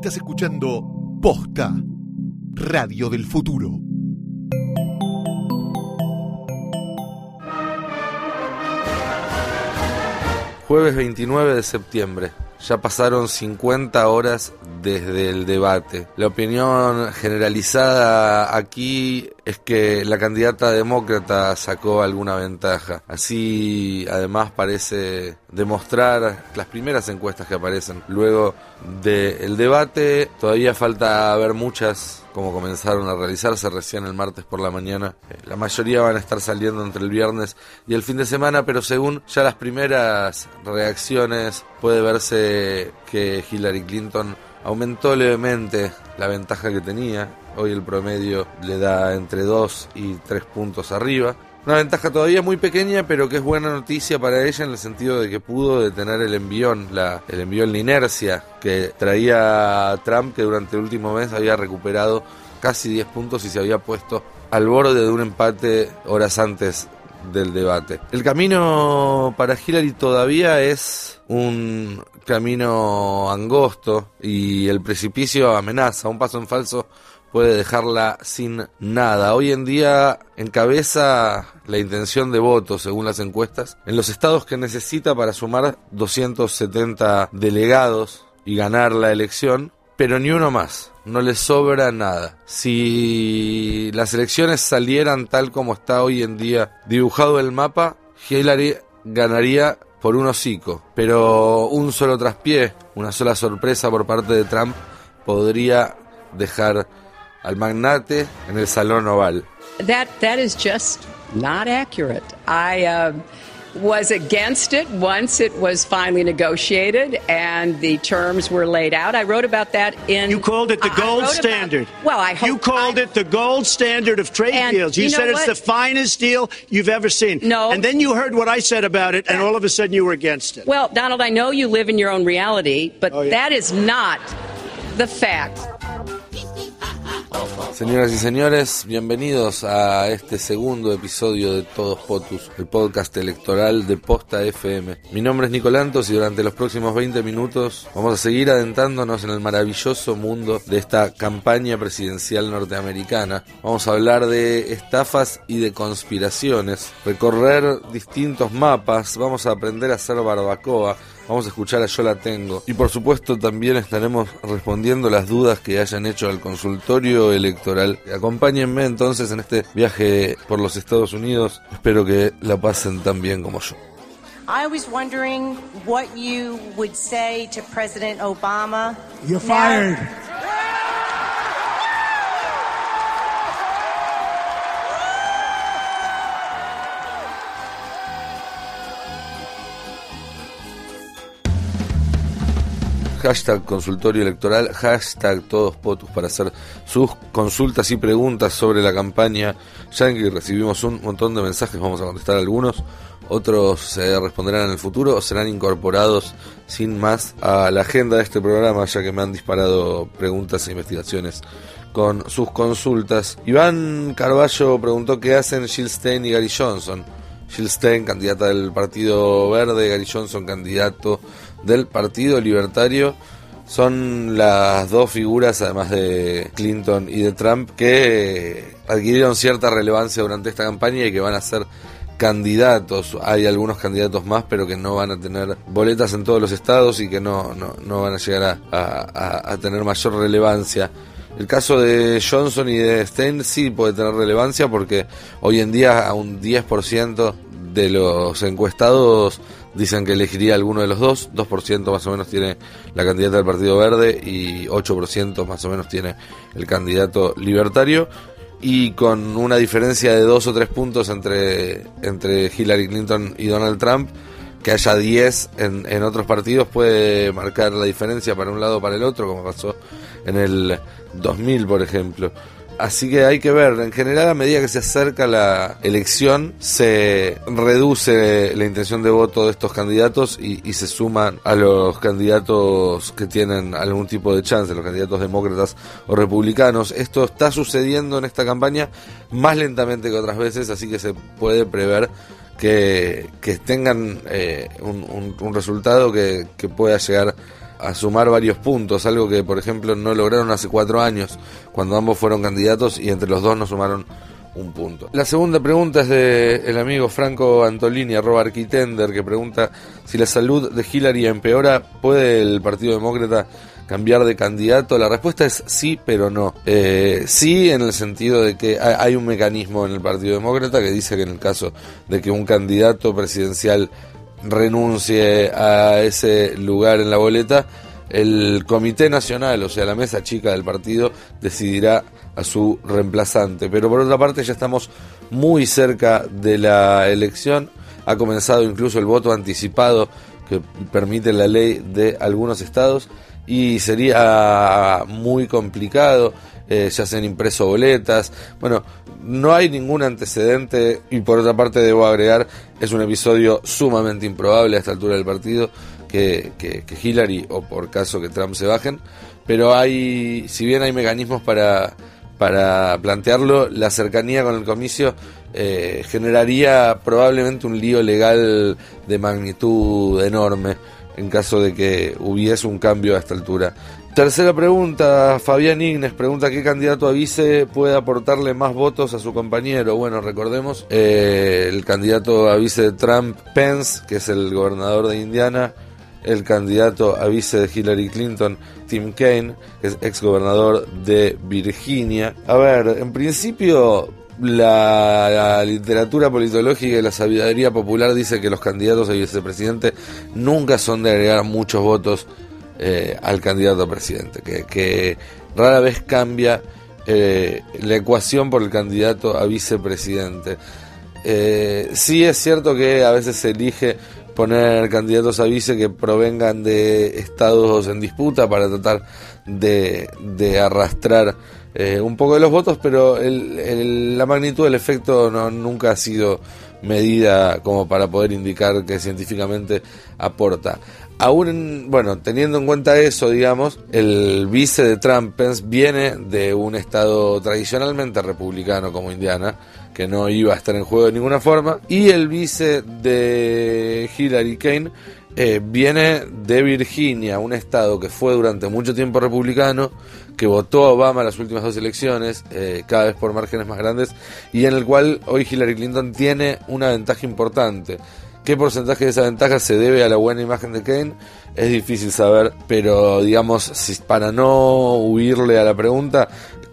Estás escuchando Posta, Radio del Futuro. Jueves 29 de septiembre. Ya pasaron 50 horas desde el debate. La opinión generalizada aquí es que la candidata demócrata sacó alguna ventaja. Así, además, parece demostrar las primeras encuestas que aparecen luego del debate. Todavía falta ver muchas como comenzaron a realizarse recién el martes por la mañana. Eh, la mayoría van a estar saliendo entre el viernes y el fin de semana, pero según ya las primeras reacciones puede verse que Hillary Clinton aumentó levemente la ventaja que tenía. Hoy el promedio le da entre 2 y 3 puntos arriba. Una ventaja todavía muy pequeña, pero que es buena noticia para ella en el sentido de que pudo detener el envión, la, el envión, la inercia que traía Trump, que durante el último mes había recuperado casi 10 puntos y se había puesto al borde de un empate horas antes del debate. El camino para Hillary todavía es un camino angosto y el precipicio amenaza, un paso en falso puede dejarla sin nada. Hoy en día encabeza la intención de voto, según las encuestas, en los estados que necesita para sumar 270 delegados y ganar la elección, pero ni uno más. No le sobra nada. Si las elecciones salieran tal como está hoy en día dibujado el mapa, Hillary ganaría por un hocico, pero un solo traspié, una sola sorpresa por parte de Trump podría dejar al magnate en el salón oval. That is just not accurate. Uh, was against it once it was finally negotiated and the terms were laid out. I wrote about that in. You called it the gold standard. About, well, I hope you called I, it the gold standard of trade deals. You, you said it's the finest deal you've ever seen. No, and then you heard what I said about it, and all of a sudden you were against it. Well, Donald, I know you live in your own reality, but oh, yeah. that is not the fact. Señoras y señores, bienvenidos a este segundo episodio de Todos Potus, el podcast electoral de Posta FM. Mi nombre es Nicolantos y durante los próximos 20 minutos vamos a seguir adentrándonos en el maravilloso mundo de esta campaña presidencial norteamericana. Vamos a hablar de estafas y de conspiraciones, recorrer distintos mapas, vamos a aprender a hacer barbacoa, Vamos a escuchar a Yo la tengo. Y por supuesto también estaremos respondiendo las dudas que hayan hecho al consultorio electoral. Acompáñenme entonces en este viaje por los Estados Unidos. Espero que la pasen tan bien como yo. I was wondering what you would say to President Obama. You're fired. Hashtag consultorio electoral, hashtag todos potus para hacer sus consultas y preguntas sobre la campaña. Ya que recibimos un montón de mensajes, vamos a contestar algunos, otros se responderán en el futuro o serán incorporados sin más a la agenda de este programa, ya que me han disparado preguntas e investigaciones con sus consultas. Iván Carballo preguntó qué hacen Jill Stein y Gary Johnson. Jill Stein, candidata del Partido Verde, Gary Johnson, candidato del Partido Libertario son las dos figuras, además de Clinton y de Trump, que adquirieron cierta relevancia durante esta campaña y que van a ser candidatos. Hay algunos candidatos más, pero que no van a tener boletas en todos los estados y que no, no, no van a llegar a, a, a, tener mayor relevancia. El caso de Johnson y de Stein sí puede tener relevancia porque hoy en día a un 10% de los encuestados dicen que elegiría alguno de los dos, 2% más o menos tiene la candidata del Partido Verde y 8% más o menos tiene el candidato libertario y con una diferencia de dos o tres puntos entre, entre Hillary Clinton y Donald Trump, que haya 10 en, en otros partidos puede marcar la diferencia para un lado o para el otro, como pasó en el 2000, por ejemplo. Así que hay que ver, en general a medida que se acerca la elección se reduce la intención de voto de estos candidatos y, se suman a los candidatos que tienen algún tipo de chance, los candidatos demócratas o republicanos. Esto está sucediendo en esta campaña más lentamente que otras veces, así que se puede prever que, tengan eh, un, resultado que, pueda llegar sumar varios puntos, algo que por ejemplo no lograron hace cuatro años, cuando ambos fueron candidatos y entre los dos no sumaron un punto. La segunda pregunta es de el amigo Franco Antolini, arroba arquitender, que pregunta si la salud de Hillary empeora, ¿puede el Partido Demócrata cambiar de candidato? La respuesta es sí, pero no. Eh, sí, en el sentido de que hay un mecanismo en el Partido Demócrata que dice que en el caso de que un candidato presidencial renuncie a ese lugar en la boleta, el Comité Nacional, o sea, la mesa chica del partido, decidirá a su reemplazante. Pero por otra parte ya estamos muy cerca de la elección. Ha comenzado incluso el voto anticipado que permite la ley de algunos estados y sería muy complicado. Eh, ya se han impreso boletas. Bueno, no hay ningún antecedente y por otra parte debo agregar, es un episodio sumamente improbable a esta altura del partido que, que, que Hillary o por caso que Trump se bajen, pero hay, si bien hay mecanismos para para plantearlo, la cercanía con el comicio eh, generaría probablemente un lío legal de magnitud enorme en caso de que hubiese un cambio a esta altura. Tercera pregunta, Fabián Ignes pregunta qué candidato a vice puede aportarle más votos a su compañero. Bueno, recordemos eh, el candidato a vice de Trump, Pence, que es el gobernador de Indiana, el candidato a vice de Hillary Clinton, Tim Kaine, que es ex gobernador de Virginia. A ver, en principio la, literatura politológica y la sabiduría popular dice que los candidatos a vicepresidente nunca son de agregar muchos votos eh, al candidato a presidente, que, rara vez cambia eh, la ecuación por el candidato a vicepresidente. Eh, sí es cierto que a veces se elige poner candidatos a vice que provengan de estados en disputa para tratar de, arrastrar eh, un poco de los votos, pero la magnitud del efecto no, nunca ha sido medida como para poder indicar que científicamente aporta. Aún, bueno, teniendo en cuenta eso, digamos, el vice de Trump, Pence, viene de un estado tradicionalmente republicano como Indiana, que no iba a estar en juego de ninguna forma, y el vice de Hillary Kane eh, viene de Virginia, un estado que fue durante mucho tiempo republicano, que votó a Obama en las últimas dos elecciones, eh, cada vez por márgenes más grandes, y en el cual hoy Hillary Clinton tiene una ventaja importante. ¿Qué porcentaje de esa ventaja se debe a la buena imagen de Kane? Es difícil saber, pero digamos, si, para no huirle a la pregunta,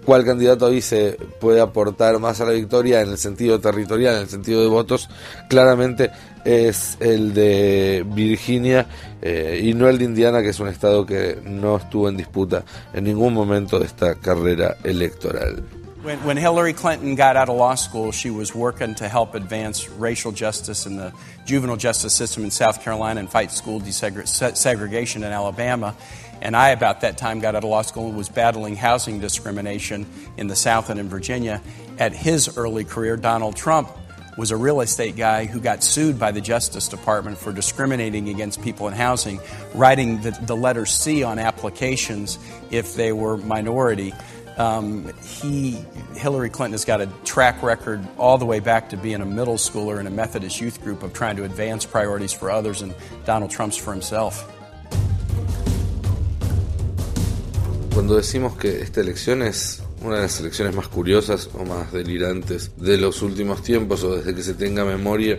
¿cuál candidato vice puede aportar más a la victoria en el sentido territorial, en el sentido de votos? Claramente es el de Virginia eh, y no el de Indiana, que es un estado que no estuvo en disputa en ningún momento de esta carrera electoral. When, when, Hillary Clinton got out of law school, she was working to help advance racial justice in the juvenile justice system in South Carolina and fight school desegregation in Alabama. And I, about that time, got out of law school and was battling housing discrimination in the South and in Virginia. At his early career, Donald Trump was a real estate guy who got sued by the Justice Department for discriminating against people in housing, writing the, the letter C on applications if they were minority. Um, he, Hillary Clinton has got a track record all the way back to being a middle schooler in a Methodist youth group of trying to advance priorities for others, and Donald Trump's for himself. Cuando decimos que esta elección es una de las elecciones más curiosas o más delirantes de los últimos tiempos o desde que se tenga memoria,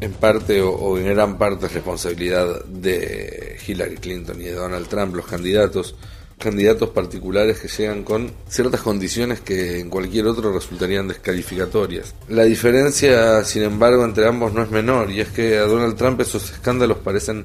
en parte o, o en gran parte es responsabilidad de Hillary Clinton y de Donald Trump, los candidatos candidatos particulares que llegan con ciertas condiciones que en cualquier otro resultarían descalificatorias. La diferencia, sin embargo, entre ambos no es menor, y es que a Donald Trump esos escándalos parecen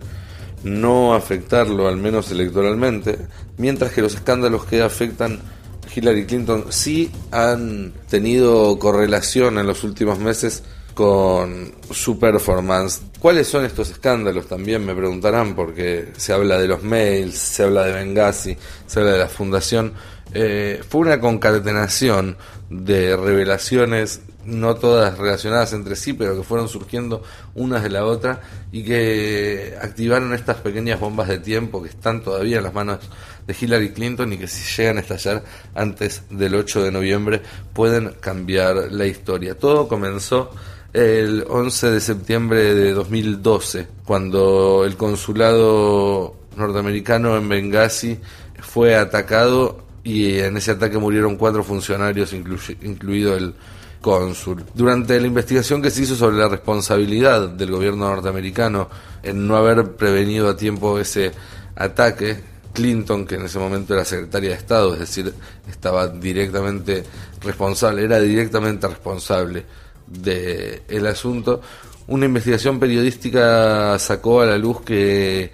no afectarlo, al menos electoralmente, mientras que los escándalos que afectan a Hillary Clinton sí han tenido correlación en los últimos meses con su performance. ¿Cuáles son estos escándalos? También me preguntarán, porque se habla de los mails, se habla de Benghazi, se habla de la fundación. Eh, fue una concatenación de revelaciones, no todas relacionadas entre sí, pero que fueron surgiendo unas de la otra y que activaron estas pequeñas bombas de tiempo que están todavía en las manos de Hillary Clinton y que si llegan a estallar antes del 8 de noviembre pueden cambiar la historia. Todo comenzó el 11 de septiembre de 2012, cuando el consulado norteamericano en Benghazi fue atacado y en ese ataque murieron cuatro funcionarios, incluido el cónsul. Durante la investigación que se hizo sobre la responsabilidad del gobierno norteamericano en no haber prevenido a tiempo ese ataque, Clinton, que en ese momento era secretaria de Estado, es decir, estaba directamente responsable, era directamente responsable del el asunto, una investigación periodística sacó a la luz que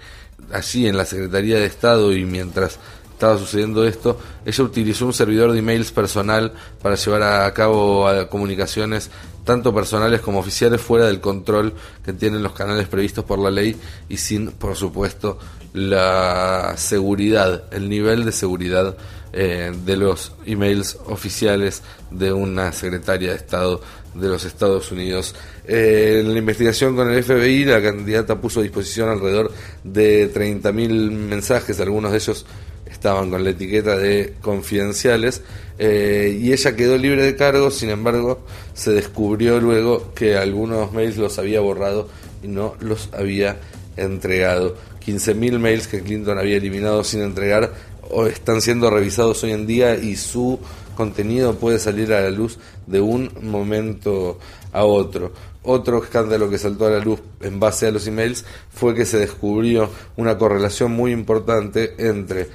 allí en la Secretaría de Estado y mientras estaba sucediendo esto, ella utilizó un servidor de emails personal para llevar a cabo comunicaciones tanto personales como oficiales fuera del control que tienen los canales previstos por la ley y sin, por supuesto, la seguridad, el nivel de seguridad eh, de los emails oficiales de una secretaria de Estado de los Estados Unidos. Eh, en la investigación con el FBI, la candidata puso a disposición alrededor de 30.000 mensajes, algunos de ellos estaban con la etiqueta de confidenciales eh, y ella quedó libre de cargo, sin embargo se descubrió luego que algunos mails los había borrado y no los había entregado. 15.000 mails que Clinton había eliminado sin entregar o están siendo revisados hoy en día y su contenido puede salir a la luz de un momento a otro. Otro escándalo que saltó a la luz en base a los emails fue que se descubrió una correlación muy importante entre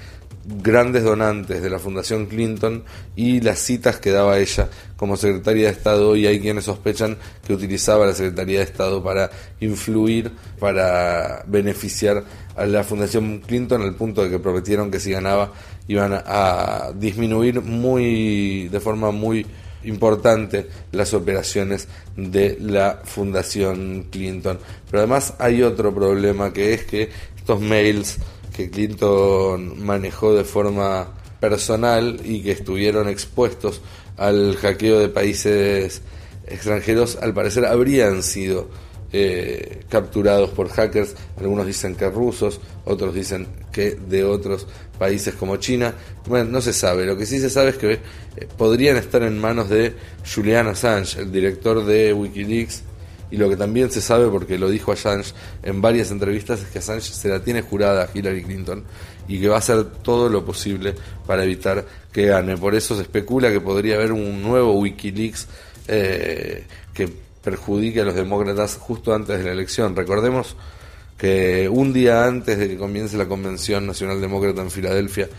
grandes donantes de la Fundación Clinton y las citas que daba ella como secretaria de Estado y hay quienes sospechan que utilizaba la Secretaría de Estado para influir, para beneficiar a la Fundación Clinton al punto de que prometieron que si ganaba iban a disminuir muy de forma muy importante las operaciones de la Fundación Clinton. Pero además hay otro problema que es que estos mails que Clinton manejó de forma personal y que estuvieron expuestos al hackeo de países extranjeros, al parecer habrían sido eh, capturados por hackers. Algunos dicen que rusos, otros dicen que de otros países como China. Bueno, no se sabe. Lo que sí se sabe es que eh, podrían estar en manos de Julian Assange, el director de Wikileaks. Y lo que también se sabe, porque lo dijo Assange en varias entrevistas, es que Assange se la tiene jurada a Hillary Clinton y que va a hacer todo lo posible para evitar que gane. Por eso se especula que podría haber un nuevo Wikileaks eh, que perjudique a los demócratas justo antes de la elección. Recordemos que un día antes de que comience la Convención Nacional Demócrata en Filadelfia,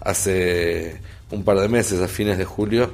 hace un par de meses, a fines de julio,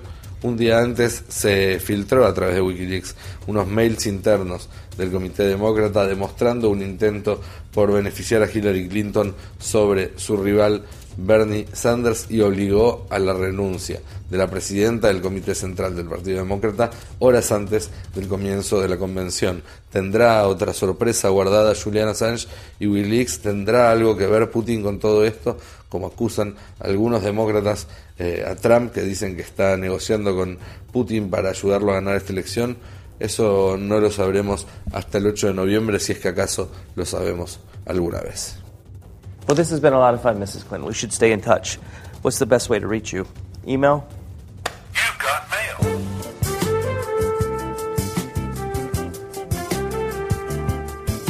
un día antes se filtró a través de Wikileaks unos mails internos del Comité Demócrata demostrando un intento por beneficiar a Hillary Clinton sobre su rival Bernie Sanders y obligó a la renuncia de la presidenta del Comité Central del Partido Demócrata horas antes del comienzo de la convención. ¿Tendrá otra sorpresa guardada Julian Assange y Wikileaks? ¿Tendrá algo que ver Putin con todo esto? Como acusan algunos demócratas eh, a Trump que dicen que está negociando con Putin para ayudarlo a ganar esta elección. Eso no lo sabremos hasta el 8 de noviembre, si es que acaso lo sabemos alguna vez. Well, this has been a lot of fun, Mrs. Clinton. We should stay in touch. What's the best way to reach you? Email? You've got mail.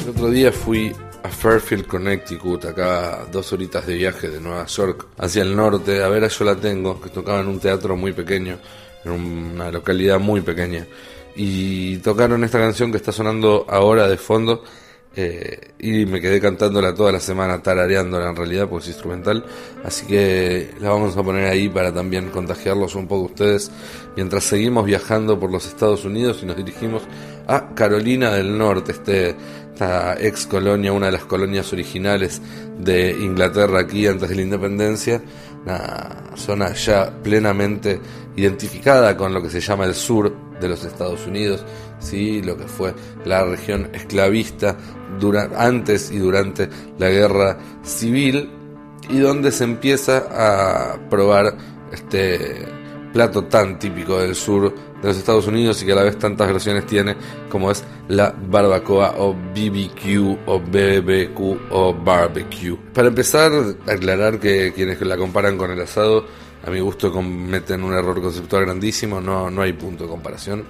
El otro día fui a Fairfield, Connecticut, acá dos horitas de viaje de Nueva York hacia el norte, a ver a Yo la Tengo, que tocaba en un teatro muy pequeño, en una localidad muy pequeña. Y tocaron esta canción que está sonando ahora de fondo eh, y me quedé cantándola toda la semana, tarareándola en realidad, porque es instrumental. Así que la vamos a poner ahí para también contagiarlos un poco ustedes mientras seguimos viajando por los Estados Unidos y nos dirigimos a Carolina del Norte, este, esta ex colonia, una de las colonias originales de Inglaterra aquí antes de la independencia. Una zona ya plenamente identificada con lo que se llama el sur de los Estados Unidos, ¿sí? lo que fue la región esclavista antes y durante la guerra civil, y donde se empieza a probar este plato tan típico del sur de los Estados Unidos y que a la vez tantas versiones tiene como es la barbacoa o BBQ o BBQ o barbecue. Para empezar, aclarar que quienes la comparan con el asado a mi gusto cometen un error conceptual grandísimo, no, no hay punto de comparación.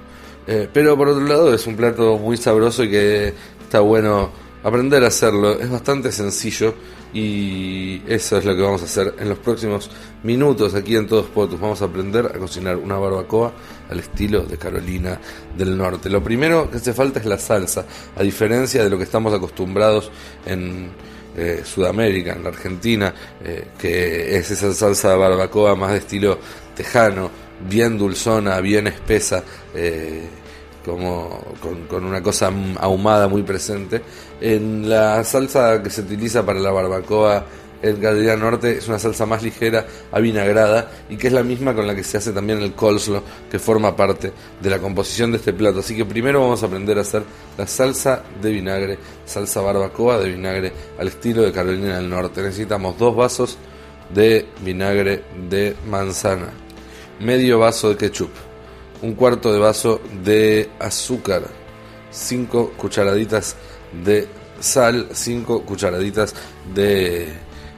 Eh, pero por otro lado es un plato muy sabroso y que está bueno aprender a hacerlo. Es bastante sencillo y eso es lo que vamos a hacer en los próximos minutos aquí en Todos Potos. Vamos a aprender a cocinar una barbacoa al estilo de Carolina del Norte. Lo primero que hace falta es la salsa, a diferencia de lo que estamos acostumbrados en eh, Sudamérica, en la Argentina, eh, que es esa salsa de barbacoa más de estilo tejano, bien dulzona, bien espesa. Eh, como con, una cosa ahumada muy presente. En la salsa que se utiliza para la barbacoa en Carolina Norte es una salsa más ligera, avinagrada, y que es la misma con la que se hace también el coleslaw, que forma parte de la composición de este plato. Así que primero vamos a aprender a hacer la salsa de vinagre, salsa barbacoa de vinagre al estilo de Carolina del Norte. Necesitamos dos vasos de vinagre de manzana, medio vaso de ketchup, un cuarto de vaso de azúcar, 5 cucharaditas de sal, 5 cucharaditas de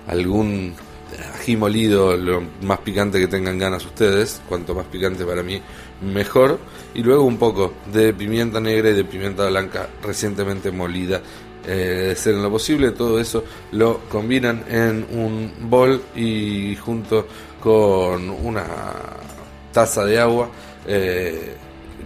algún ají molido, lo más picante que tengan ganas ustedes, cuanto más picante para mí mejor, y luego un poco de pimienta negra y de pimienta blanca recientemente molida. Eh, ser en lo posible, todo eso lo combinan en un bol y junto con una taza de agua eh,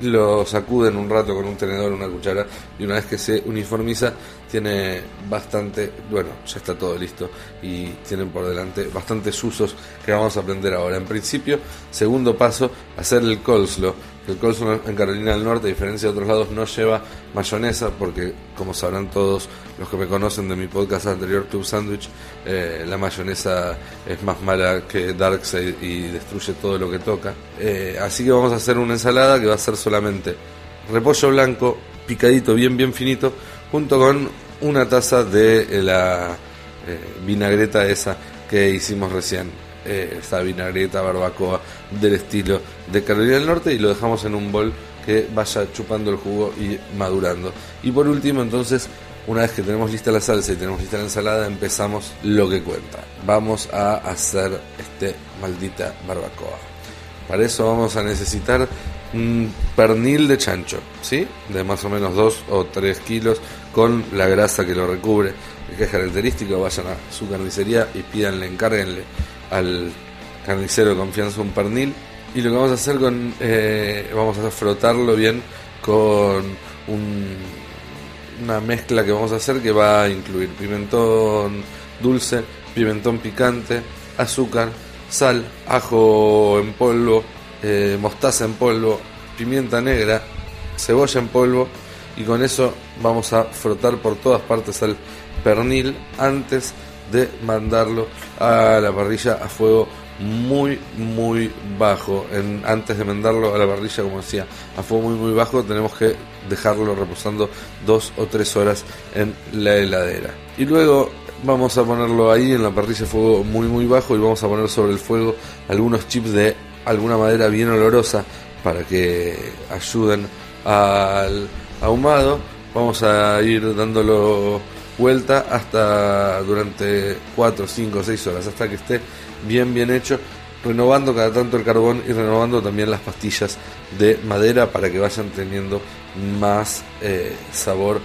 lo sacuden un rato con un tenedor, una cuchara y una vez que se uniformiza tiene bastante, bueno, ya está todo listo y tienen por delante bastantes usos que vamos a aprender ahora. En principio, segundo paso, hacer el coleslaw el coleslaw en Carolina del Norte, a diferencia de otros lados, no lleva mayonesa, porque como sabrán todos los que me conocen de mi podcast anterior, Tube Sandwich, eh, la mayonesa es más mala que Darkseid y destruye todo lo que toca. Eh, así que vamos a hacer una ensalada que va a ser solamente repollo blanco, picadito bien bien finito, junto con una taza de la eh, vinagreta esa que hicimos recién eh, esta vinagreta barbacoa del estilo de Carolina del Norte y lo dejamos en un bol que vaya chupando el jugo y madurando. Y por último, entonces, una vez que tenemos lista la salsa y tenemos lista la ensalada, empezamos lo que cuenta. Vamos a hacer este maldita barbacoa. Para eso vamos a necesitar un pernil de chancho, ¿sí? De más o menos 2 o 3 kilos con la grasa que lo recubre, que es característico. Vayan a su carnicería y pídanle, encárguenle al carnicero de confianza un pernil y lo que vamos a hacer con eh, vamos a frotarlo bien con una mezcla que vamos a hacer que va a incluir pimentón dulce pimentón picante azúcar sal ajo en polvo eh, mostaza en polvo pimienta negra cebolla en polvo y con eso vamos a frotar por todas partes al pernil antes de mandarlo a la parrilla a fuego muy muy bajo. En, antes de mandarlo a la parrilla como decía a fuego muy muy bajo tenemos que dejarlo reposando dos o tres horas en la heladera. Y luego vamos a ponerlo ahí en la parrilla a fuego muy muy bajo y vamos a poner sobre el fuego algunos chips de alguna madera bien olorosa para que ayuden al ahumado. Vamos a ir dándolo vuelta hasta durante 4, 5, 6 horas, hasta que esté bien, bien hecho, renovando cada tanto el carbón y renovando también las pastillas de madera para que vayan teniendo más eh, sabor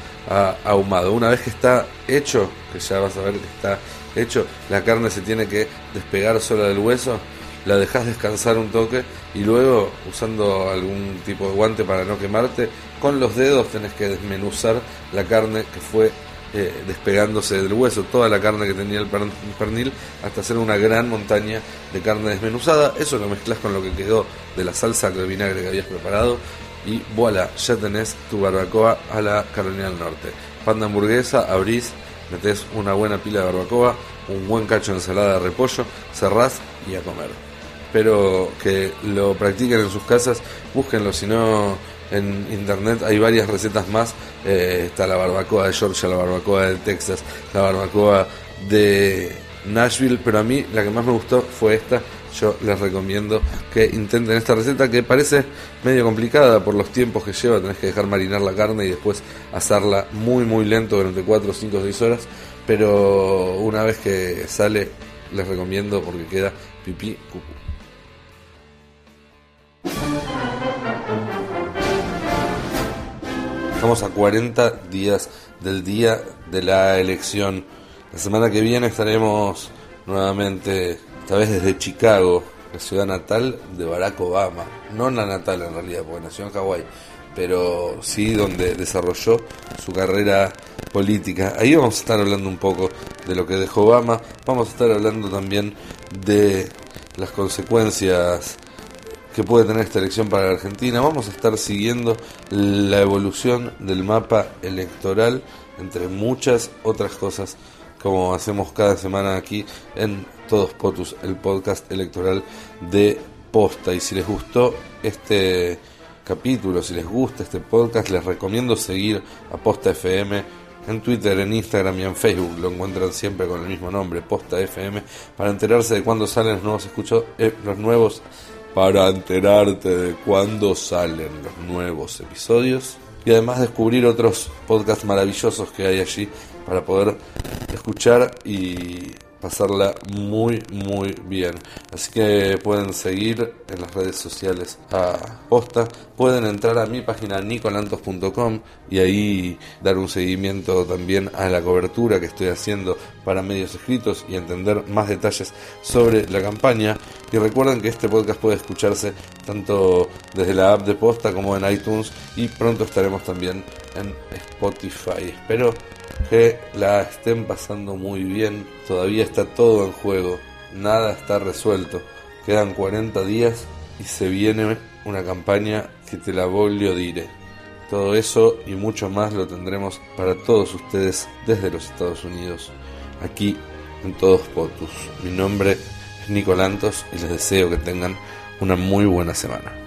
ahumado. Una vez que está hecho, que ya vas a ver que está hecho, la carne se tiene que despegar sola del hueso, la dejas descansar un toque y luego usando algún tipo de guante para no quemarte, con los dedos tenés que desmenuzar la carne que fue eh, despegándose del hueso toda la carne que tenía el pernil hasta hacer una gran montaña de carne desmenuzada. Eso lo mezclas con lo que quedó de la salsa de vinagre que habías preparado y voilà, ya tenés tu barbacoa a la Carolina del Norte. Pan de hamburguesa, abrís, metés una buena pila de barbacoa, un buen cacho de ensalada de repollo, cerrás y a comer. Espero que lo practiquen en sus casas, búsquenlo, si no en internet hay varias recetas más. Eh, está la barbacoa de Georgia, la barbacoa de Texas, la barbacoa de Nashville, pero a mí la que más me gustó fue esta. Yo les recomiendo que intenten esta receta que parece medio complicada por los tiempos que lleva. Tenés que dejar marinar la carne y después hacerla muy muy lento durante 4, 5, 6 horas. Pero una vez que sale les recomiendo porque queda pipí cucú. Estamos a 40 días del día de la elección. La semana que viene estaremos nuevamente, esta vez desde Chicago, la ciudad natal de Barack Obama. No la natal en realidad, porque nació en Hawái, pero sí donde desarrolló su carrera política. Ahí vamos a estar hablando un poco de lo que dejó Obama, vamos a estar hablando también de las consecuencias que puede tener esta elección para la Argentina. Vamos a estar siguiendo la evolución del mapa electoral, entre muchas otras cosas, como hacemos cada semana aquí en Todos Potus, el podcast electoral de Posta. Y si les gustó este capítulo, si les gusta este podcast, les recomiendo seguir a Posta FM en Twitter, en Instagram y en Facebook. Lo encuentran siempre con el mismo nombre, Posta FM, para enterarse de cuándo salen los nuevos, escucho, eh, los nuevos para enterarte de cuándo salen los nuevos episodios y además descubrir otros podcasts maravillosos que hay allí para poder escuchar y pasarla muy muy bien. Así que pueden seguir en las redes sociales a posta. Pueden entrar a mi página nicolantos.com y ahí dar un seguimiento también a la cobertura que estoy haciendo para medios escritos y entender más detalles sobre la campaña. Y recuerden que este podcast puede escucharse tanto desde la app de posta como en iTunes y pronto estaremos también en Spotify. Espero que la estén pasando muy bien. Todavía está todo en juego, nada está resuelto. Quedan 40 días y se viene una campaña que te la voglio dire. Todo eso y mucho más lo tendremos para todos ustedes desde los Estados Unidos, aquí en Todos Potus. Mi nombre es Nicolantos y les deseo que tengan una muy buena semana.